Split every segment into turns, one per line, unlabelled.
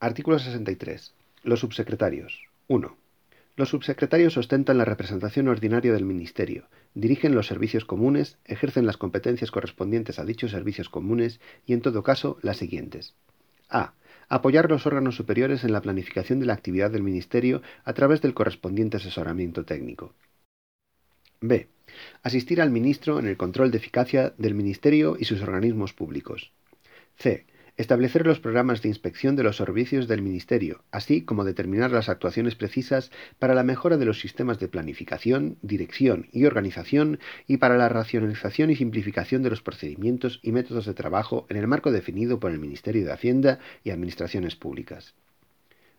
Artículo 63. Los subsecretarios. 1. Los subsecretarios ostentan la representación ordinaria del Ministerio, dirigen los servicios comunes, ejercen las competencias correspondientes a dichos servicios comunes y, en todo caso, las siguientes. A. Apoyar los órganos superiores en la planificación de la actividad del Ministerio a través del correspondiente asesoramiento técnico. B. Asistir al Ministro en el control de eficacia del Ministerio y sus organismos públicos. C establecer los programas de inspección de los servicios del Ministerio, así como determinar las actuaciones precisas para la mejora de los sistemas de planificación, dirección y organización y para la racionalización y simplificación de los procedimientos y métodos de trabajo en el marco definido por el Ministerio de Hacienda y Administraciones Públicas.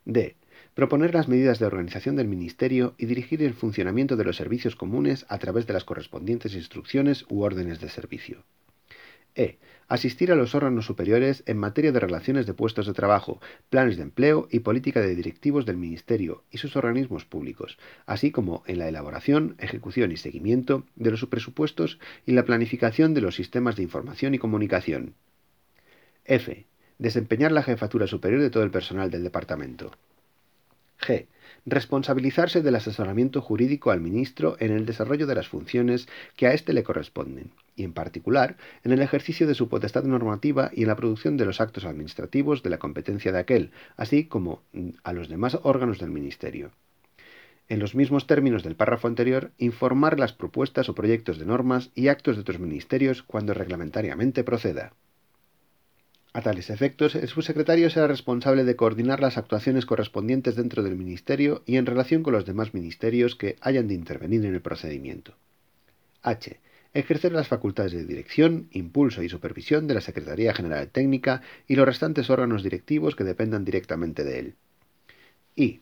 D. Proponer las medidas de organización del Ministerio y dirigir el funcionamiento de los servicios comunes a través de las correspondientes instrucciones u órdenes de servicio. E. Asistir a los órganos superiores en materia de relaciones de puestos de trabajo, planes de empleo y política de directivos del Ministerio y sus organismos públicos, así como en la elaboración, ejecución y seguimiento de los presupuestos y la planificación de los sistemas de información y comunicación. F. Desempeñar la jefatura superior de todo el personal del departamento. G responsabilizarse del asesoramiento jurídico al ministro en el desarrollo de las funciones que a éste le corresponden, y en particular en el ejercicio de su potestad normativa y en la producción de los actos administrativos de la competencia de aquel, así como mm, a los demás órganos del ministerio. En los mismos términos del párrafo anterior, informar las propuestas o proyectos de normas y actos de otros ministerios cuando reglamentariamente proceda. A tales efectos, el subsecretario será responsable de coordinar las actuaciones correspondientes dentro del Ministerio y en relación con los demás ministerios que hayan de intervenir en el procedimiento. H. Ejercer las facultades de dirección, impulso y supervisión de la Secretaría General Técnica y los restantes órganos directivos que dependan directamente de él. I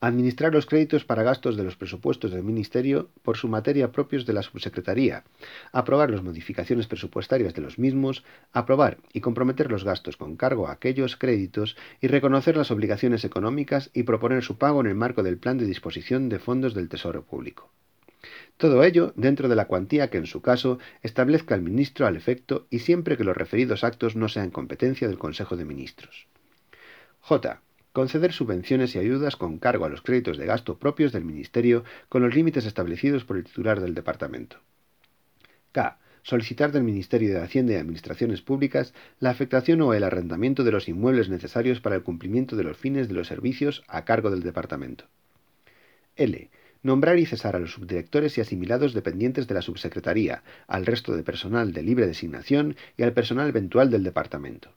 administrar los créditos para gastos de los presupuestos del Ministerio por su materia propios de la Subsecretaría, aprobar las modificaciones presupuestarias de los mismos, aprobar y comprometer los gastos con cargo a aquellos créditos y reconocer las obligaciones económicas y proponer su pago en el marco del plan de disposición de fondos del Tesoro Público. Todo ello dentro de la cuantía que en su caso establezca el ministro al efecto y siempre que los referidos actos no sean competencia del Consejo de Ministros. J conceder subvenciones y ayudas con cargo a los créditos de gasto propios del Ministerio con los límites establecidos por el titular del Departamento. K. Solicitar del Ministerio de Hacienda y Administraciones Públicas la afectación o el arrendamiento de los inmuebles necesarios para el cumplimiento de los fines de los servicios a cargo del Departamento. L. Nombrar y cesar a los subdirectores y asimilados dependientes de la Subsecretaría, al resto de personal de libre designación y al personal eventual del Departamento.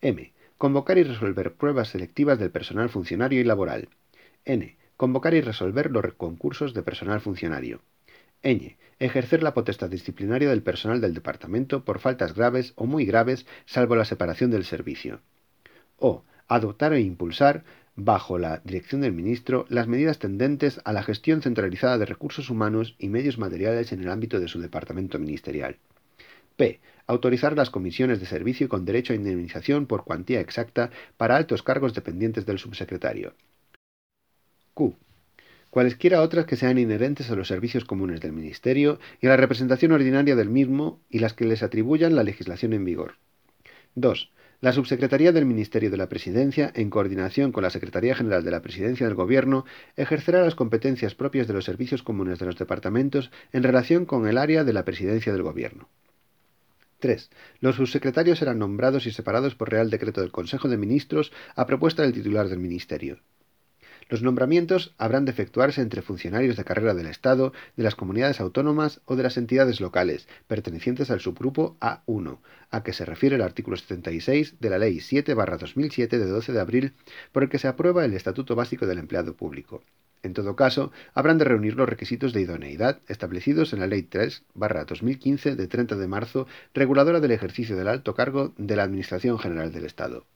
M Convocar y resolver pruebas selectivas del personal funcionario y laboral. N. Convocar y resolver los concursos de personal funcionario. Ñ. Ejercer la potestad disciplinaria del personal del departamento por faltas graves o muy graves, salvo la separación del servicio. O. Adoptar e impulsar, bajo la dirección del ministro, las medidas tendentes a la gestión centralizada de recursos humanos y medios materiales en el ámbito de su departamento ministerial. P. Autorizar las comisiones de servicio con derecho a indemnización por cuantía exacta para altos cargos dependientes del subsecretario. Q. Cualesquiera otras que sean inherentes a los servicios comunes del Ministerio y a la representación ordinaria del mismo y las que les atribuyan la legislación en vigor. 2. La Subsecretaría del Ministerio de la Presidencia, en coordinación con la Secretaría General de la Presidencia del Gobierno, ejercerá las competencias propias de los servicios comunes de los departamentos en relación con el área de la Presidencia del Gobierno. 3. Los subsecretarios serán nombrados y separados por Real Decreto del Consejo de Ministros a propuesta del titular del Ministerio. Los nombramientos habrán de efectuarse entre funcionarios de carrera del Estado, de las comunidades autónomas o de las entidades locales, pertenecientes al subgrupo A1, a que se refiere el artículo 76 de la Ley 7-2007 de 12 de abril, por el que se aprueba el Estatuto Básico del Empleado Público. En todo caso, habrán de reunir los requisitos de idoneidad establecidos en la Ley 3-2015 de 30 de marzo, reguladora del ejercicio del alto cargo de la Administración General del Estado.